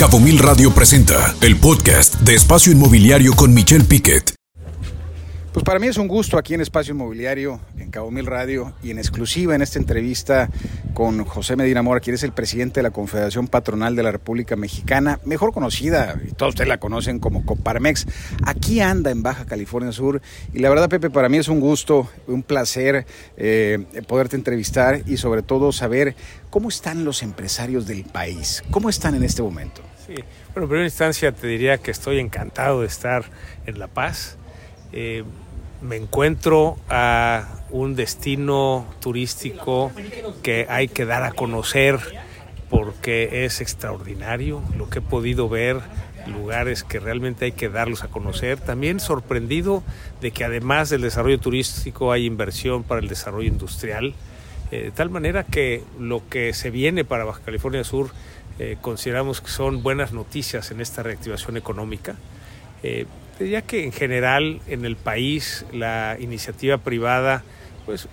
Cabo Mil Radio presenta el podcast de Espacio Inmobiliario con Michelle Piquet. Pues para mí es un gusto aquí en Espacio Inmobiliario, en Cabo Mil Radio y en exclusiva en esta entrevista con José Medina Mora, quien es el presidente de la Confederación Patronal de la República Mexicana, mejor conocida, y todos ustedes la conocen como Coparmex. Aquí anda en Baja California Sur y la verdad, Pepe, para mí es un gusto, un placer eh, poderte entrevistar y sobre todo saber cómo están los empresarios del país, cómo están en este momento. Bueno, en primera instancia te diría que estoy encantado de estar en La Paz. Eh, me encuentro a un destino turístico que hay que dar a conocer porque es extraordinario lo que he podido ver, lugares que realmente hay que darlos a conocer. También sorprendido de que además del desarrollo turístico hay inversión para el desarrollo industrial, eh, de tal manera que lo que se viene para Baja California Sur eh, consideramos que son buenas noticias en esta reactivación económica. Eh, ya que en general en el país la iniciativa privada, pues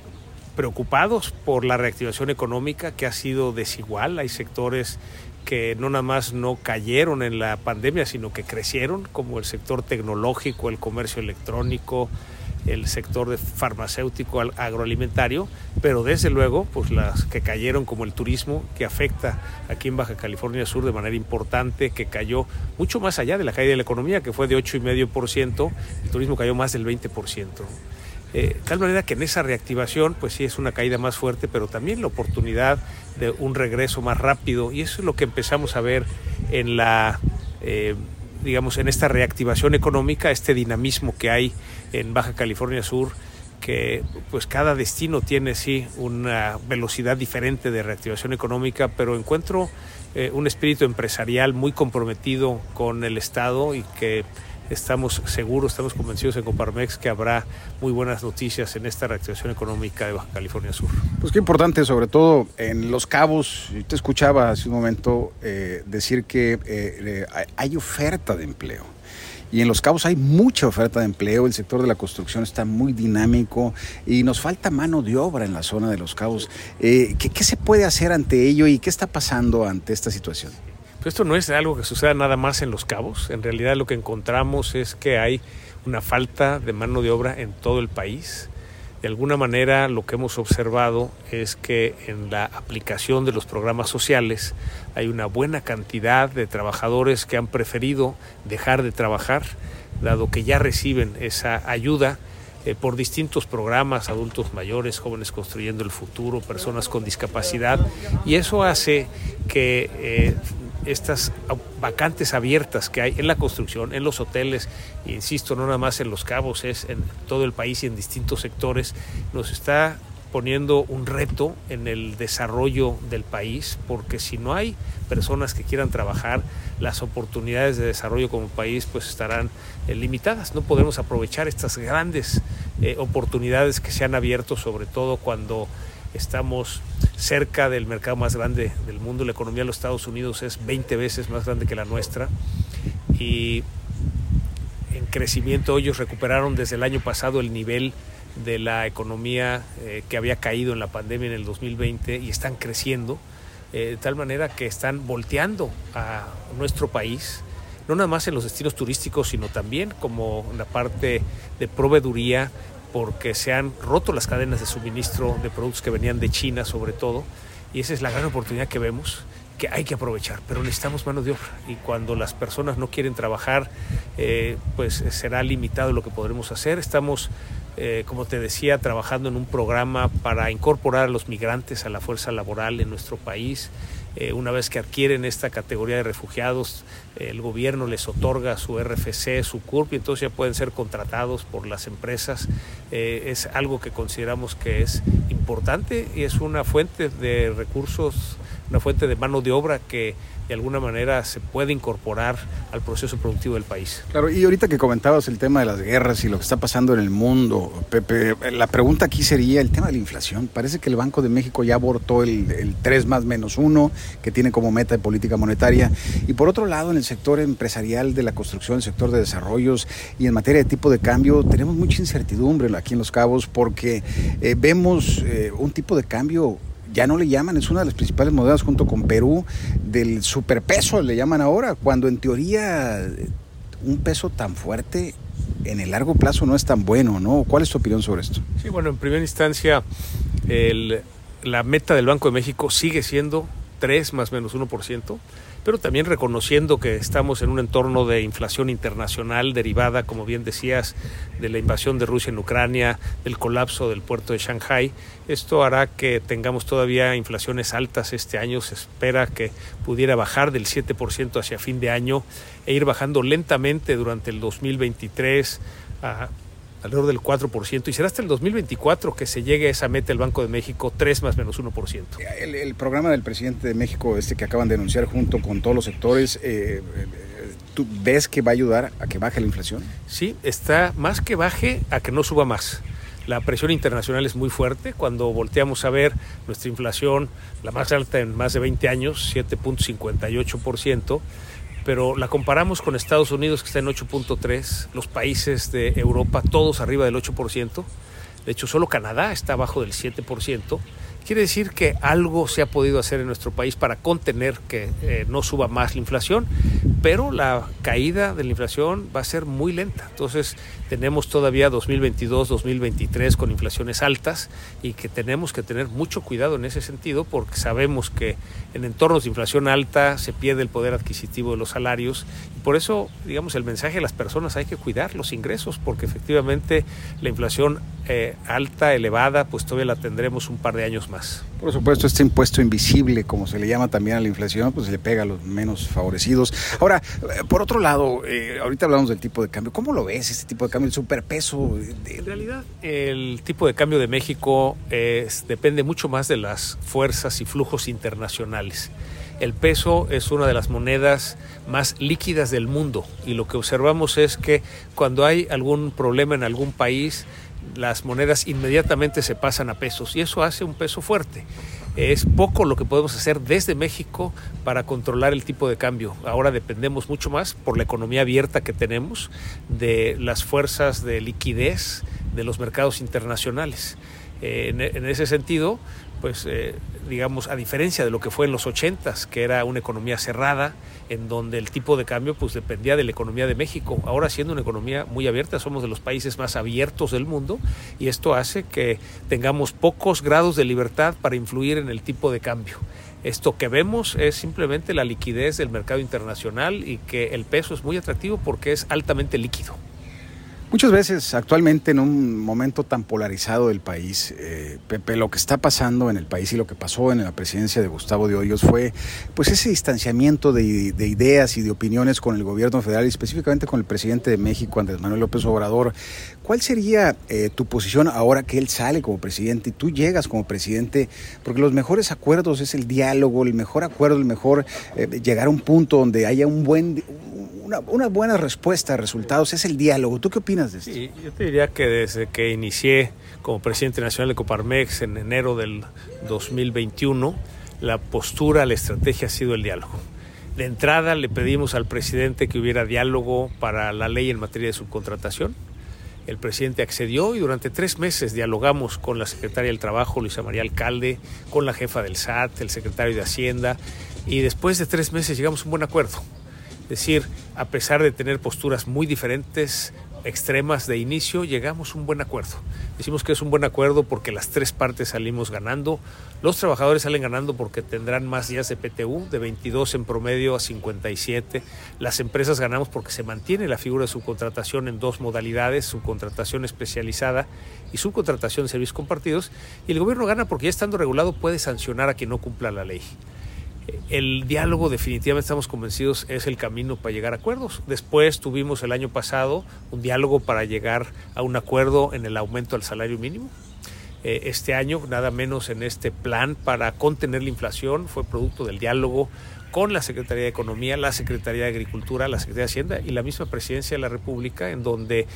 preocupados por la reactivación económica que ha sido desigual, hay sectores que no nada más no cayeron en la pandemia, sino que crecieron, como el sector tecnológico, el comercio electrónico, el sector de farmacéutico agroalimentario, pero desde luego, pues las que cayeron como el turismo, que afecta aquí en Baja California Sur de manera importante, que cayó mucho más allá de la caída de la economía, que fue de 8,5%, el turismo cayó más del 20%. Eh, tal manera que en esa reactivación, pues sí es una caída más fuerte, pero también la oportunidad de un regreso más rápido, y eso es lo que empezamos a ver en la... Eh, digamos, en esta reactivación económica, este dinamismo que hay en Baja California Sur, que pues cada destino tiene sí una velocidad diferente de reactivación económica, pero encuentro eh, un espíritu empresarial muy comprometido con el Estado y que estamos seguros, estamos convencidos en Coparmex que habrá muy buenas noticias en esta reactivación económica de Baja California Sur. Pues qué importante, sobre todo en Los Cabos. Te escuchaba hace un momento eh, decir que eh, eh, hay oferta de empleo. Y en Los Cabos hay mucha oferta de empleo, el sector de la construcción está muy dinámico y nos falta mano de obra en la zona de Los Cabos. ¿qué, ¿Qué se puede hacer ante ello y qué está pasando ante esta situación? Esto no es algo que suceda nada más en los cabos. En realidad lo que encontramos es que hay una falta de mano de obra en todo el país. De alguna manera lo que hemos observado es que en la aplicación de los programas sociales hay una buena cantidad de trabajadores que han preferido dejar de trabajar, dado que ya reciben esa ayuda eh, por distintos programas, adultos mayores, jóvenes construyendo el futuro, personas con discapacidad, y eso hace que eh, estas vacantes abiertas que hay en la construcción, en los hoteles, e insisto, no nada más en los cabos, es en todo el país y en distintos sectores, nos está poniendo un reto en el desarrollo del país, porque si no hay personas que quieran trabajar, las oportunidades de desarrollo como país pues estarán eh, limitadas. No podemos aprovechar estas grandes eh, oportunidades que se han abierto, sobre todo cuando estamos cerca del mercado más grande del mundo. La economía de los Estados Unidos es 20 veces más grande que la nuestra y en crecimiento ellos recuperaron desde el año pasado el nivel de la economía eh, que había caído en la pandemia en el 2020 y están creciendo eh, de tal manera que están volteando a nuestro país no nada más en los destinos turísticos, sino también como la parte de proveeduría porque se han roto las cadenas de suministro de productos que venían de China sobre todo, y esa es la gran oportunidad que vemos que hay que aprovechar, pero necesitamos mano de obra y cuando las personas no quieren trabajar, eh, pues será limitado lo que podremos hacer. Estamos, eh, como te decía, trabajando en un programa para incorporar a los migrantes a la fuerza laboral en nuestro país. Eh, una vez que adquieren esta categoría de refugiados, el gobierno les otorga su RFC, su CURP, y entonces ya pueden ser contratados por las empresas. es algo que consideramos que es importante y es una fuente de recursos una fuente de mano de obra que de alguna manera se puede incorporar al proceso productivo del país. Claro, y ahorita que comentabas el tema de las guerras y lo que está pasando en el mundo, Pepe, la pregunta aquí sería el tema de la inflación. Parece que el Banco de México ya abortó el, el 3 más menos 1, que tiene como meta de política monetaria. Y por otro lado, en el sector empresarial de la construcción, el sector de desarrollos y en materia de tipo de cambio, tenemos mucha incertidumbre aquí en Los Cabos porque eh, vemos eh, un tipo de cambio ya no le llaman, es una de las principales monedas junto con Perú del superpeso, le llaman ahora, cuando en teoría un peso tan fuerte en el largo plazo no es tan bueno, ¿no? ¿Cuál es tu opinión sobre esto? Sí, bueno, en primera instancia, el, la meta del Banco de México sigue siendo 3 más menos 1% pero también reconociendo que estamos en un entorno de inflación internacional derivada, como bien decías, de la invasión de Rusia en Ucrania, del colapso del puerto de Shanghai. Esto hará que tengamos todavía inflaciones altas este año. Se espera que pudiera bajar del 7% hacia fin de año e ir bajando lentamente durante el 2023 a alrededor del 4%, y será hasta el 2024 que se llegue a esa meta el Banco de México, 3 más menos 1%. El, el programa del presidente de México, este que acaban de anunciar junto con todos los sectores, eh, ¿tú ves que va a ayudar a que baje la inflación? Sí, está más que baje a que no suba más. La presión internacional es muy fuerte. Cuando volteamos a ver nuestra inflación, la más alta en más de 20 años, 7.58%, pero la comparamos con Estados Unidos que está en 8.3, los países de Europa todos arriba del 8%, de hecho solo Canadá está abajo del 7%, quiere decir que algo se ha podido hacer en nuestro país para contener que eh, no suba más la inflación, pero la caída de la inflación va a ser muy lenta. Entonces tenemos todavía 2022, 2023 con inflaciones altas y que tenemos que tener mucho cuidado en ese sentido porque sabemos que en entornos de inflación alta se pierde el poder adquisitivo de los salarios por eso, digamos, el mensaje a las personas hay que cuidar los ingresos porque efectivamente la inflación eh, alta, elevada, pues todavía la tendremos un par de años más. Por supuesto, este impuesto invisible, como se le llama también a la inflación, pues le pega a los menos favorecidos. Ahora, eh, por otro lado, eh, ahorita hablamos del tipo de cambio. ¿Cómo lo ves este tipo de cambio, el superpeso? En realidad, el tipo de cambio de México es, depende mucho más de las fuerzas y flujos internacionales. El peso es una de las monedas más líquidas del mundo y lo que observamos es que cuando hay algún problema en algún país, las monedas inmediatamente se pasan a pesos y eso hace un peso fuerte. Es poco lo que podemos hacer desde México para controlar el tipo de cambio. Ahora dependemos mucho más por la economía abierta que tenemos de las fuerzas de liquidez de los mercados internacionales. En, ese sentido, pues eh, digamos, a diferencia de lo que fue en los 80 que era una economía cerrada, en donde el tipo de cambio pues dependía de la economía de México. Ahora siendo una economía muy abierta, somos de los países más abiertos del mundo y esto hace que tengamos pocos grados de libertad para influir en el tipo de cambio. Esto que vemos es simplemente la liquidez del mercado internacional y que el peso es muy atractivo porque es altamente líquido. Muchas veces, actualmente, en un momento tan polarizado del país, eh, Pepe, lo que está pasando en el país y lo que pasó en la presidencia de Gustavo de Hoyos fue pues ese distanciamiento de, ideas y de opiniones con el gobierno federal y específicamente con el presidente de México, Andrés Manuel López Obrador. ¿Cuál sería eh, tu posición ahora que él sale como presidente y tú llegas como presidente? Porque los mejores acuerdos es el diálogo, el mejor acuerdo, el mejor eh, llegar a un punto donde haya un buen, una, buena respuesta, resultados, es el diálogo. ¿Tú qué opinas de esto? Sí, yo te diría que desde que inicié como presidente nacional de Coparmex en enero del 2021, la postura, la estrategia ha sido el diálogo. De entrada le pedimos al presidente que hubiera diálogo para la ley en materia de subcontratación. El presidente accedió y durante tres meses dialogamos con la secretaria del Trabajo, Luisa María Alcalde, con la jefa del SAT, el secretario de Hacienda, y después de tres meses llegamos a un buen acuerdo. Es decir, a pesar de tener posturas muy diferentes, extremas de inicio, llegamos a un buen acuerdo. Decimos que es un buen acuerdo porque las tres partes salimos ganando. Los trabajadores salen ganando porque tendrán más días de PTU, de 22 en promedio a 57. Las empresas ganamos porque se mantiene la figura de subcontratación en dos modalidades, subcontratación especializada y subcontratación de servicios compartidos. Y el gobierno gana porque ya estando regulado puede sancionar a quien no cumpla la ley el diálogo definitivamente estamos convencidos es el camino para llegar a acuerdos. Después tuvimos el año pasado un diálogo para llegar a un acuerdo en el aumento del salario mínimo. Eh, este año, nada menos en este plan para contener la inflación, fue producto del diálogo con la Secretaría de Economía, la Secretaría de Agricultura, la Secretaría de Hacienda y la misma Presidencia de la República, en donde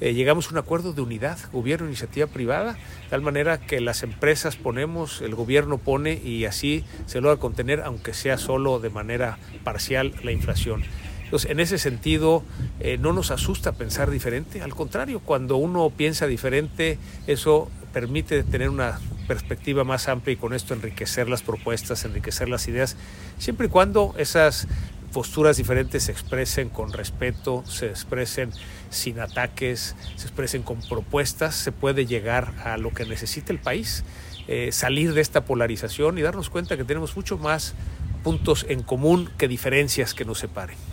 eh, llegamos a un acuerdo de unidad, gobierno, iniciativa privada, de tal manera que las empresas ponemos, el gobierno pone y así se logra contener, aunque sea solo de manera parcial, la inflación. Entonces, en ese sentido, eh, no nos asusta pensar diferente, al contrario, cuando uno piensa diferente, eso permite tener una perspectiva más amplia y con esto enriquecer las propuestas, enriquecer las ideas, siempre y cuando esas posturas diferentes se expresen con respeto, se expresen sin ataques, se expresen con propuestas, se puede llegar a lo que necesita el país, eh, salir de esta polarización y darnos cuenta que tenemos mucho más puntos en común que diferencias que nos separen.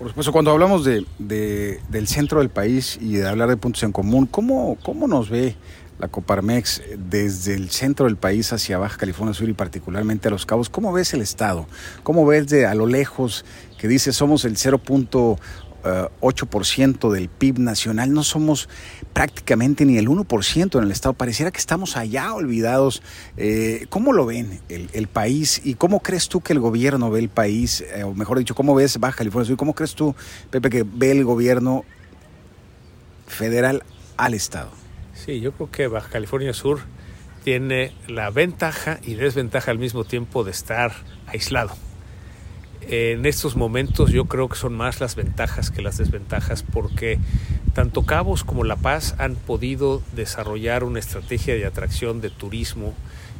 Por supuesto, cuando hablamos de, del centro del país y de hablar de puntos en común, ¿cómo, cómo nos ve la Coparmex desde el centro del país hacia Baja California Sur y particularmente a Los Cabos? ¿Cómo ves el estado? ¿Cómo ves de a lo lejos que dice somos el 0.8% del PIB nacional? No somos prácticamente ni el 1% en el estado. Pareciera que estamos allá olvidados. Eh, ¿Cómo lo ven el, país y cómo crees tú que el gobierno ve el país? Eh, o mejor dicho, ¿cómo ves Baja California Sur? ¿Cómo crees tú, Pepe, que ve el gobierno federal al estado? Sí, yo creo que Baja California Sur tiene la ventaja y desventaja al mismo tiempo de estar aislado. En estos momentos yo creo que son más las ventajas que las desventajas porque tanto Cabos como La Paz han podido desarrollar una estrategia de atracción de turismo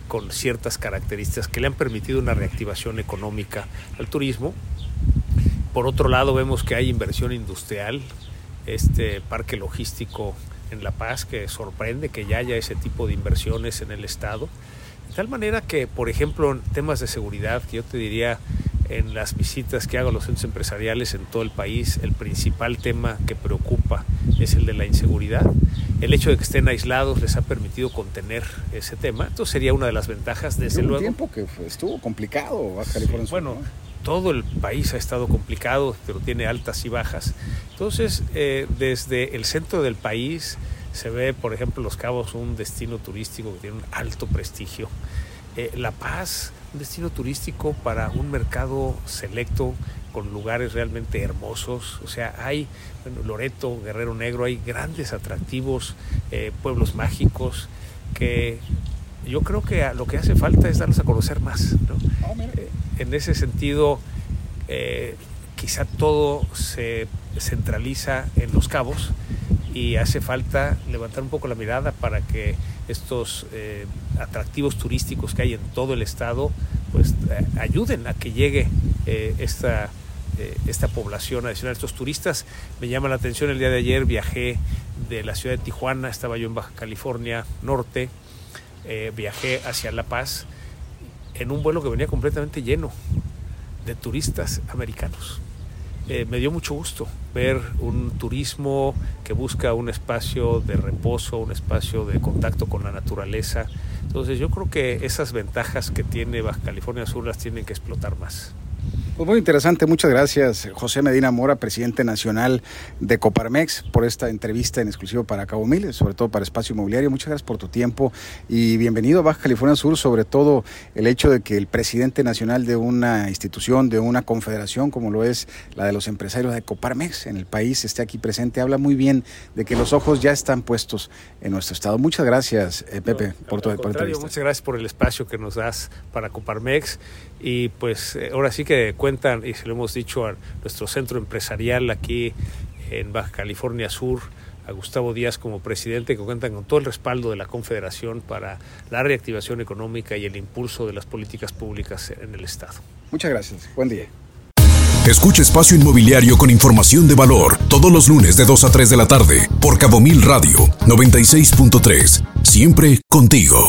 con ciertas características que le han permitido una reactivación económica al turismo. Por otro lado vemos que hay inversión industrial, este parque logístico en La Paz que sorprende que ya haya ese tipo de inversiones en el Estado. De tal manera que, por ejemplo, en temas de seguridad, yo te diría, en las visitas que hago a los centros empresariales en todo el país, el principal tema que preocupa es el de la inseguridad. El hecho de que estén aislados les ha permitido contener ese tema. Entonces sería una de las ventajas, desde luego. un tiempo que estuvo complicado Baja California Bueno, todo el país ha estado complicado, pero tiene altas y bajas. Entonces, eh, desde el centro del país se ve, por ejemplo, Los Cabos, un destino turístico que tiene un alto prestigio. Eh, la Paz, un destino turístico para un mercado selecto con lugares realmente hermosos. O sea, hay bueno, Loreto, Guerrero Negro, hay grandes atractivos, eh, pueblos mágicos que yo creo que lo que hace falta es darlos a conocer más. Ah, en ese sentido, eh, quizá todo se centraliza en los cabos y hace falta levantar un poco la mirada para que estos eh, atractivos turísticos que hay en todo el estado pues eh, ayuden a que llegue esta, esta población adicional, estos turistas. Me llama la atención el día de ayer, viajé de la ciudad de Tijuana, estaba yo en Baja California Norte, viajé hacia La Paz en un vuelo que venía completamente lleno de turistas americanos. Eh, me dio mucho gusto ver un turismo que busca un espacio de reposo, un espacio de contacto con la naturaleza. Entonces yo creo que esas ventajas que tiene Baja California Sur las tienen que explotar más. Pues muy interesante, muchas gracias José Medina Mora, presidente nacional de Coparmex, por esta entrevista en exclusivo para Cabo Mil, sobre todo para Espacio Inmobiliario. Muchas gracias por tu tiempo y bienvenido a Baja California Sur, sobre todo el hecho de que el presidente nacional de una institución, de una confederación como lo es la de los empresarios de Coparmex en el país esté aquí presente, habla muy bien de que los ojos ya están puestos en nuestro estado. Muchas gracias, eh, Pepe, por tu entrevista. Muchas gracias por el espacio que nos das para Coparmex y pues eh, ahora sí que cuentan, y se lo hemos dicho a nuestro centro empresarial aquí en Baja California Sur, a Gustavo Díaz como presidente, que cuentan con todo el respaldo de la Confederación para la reactivación económica y el impulso de las políticas públicas en el Estado. Muchas gracias. Buen día. Escucha Espacio Inmobiliario con información de valor todos los lunes de 2 a 3 de la tarde por Cabo Mil Radio 96.3. Siempre contigo.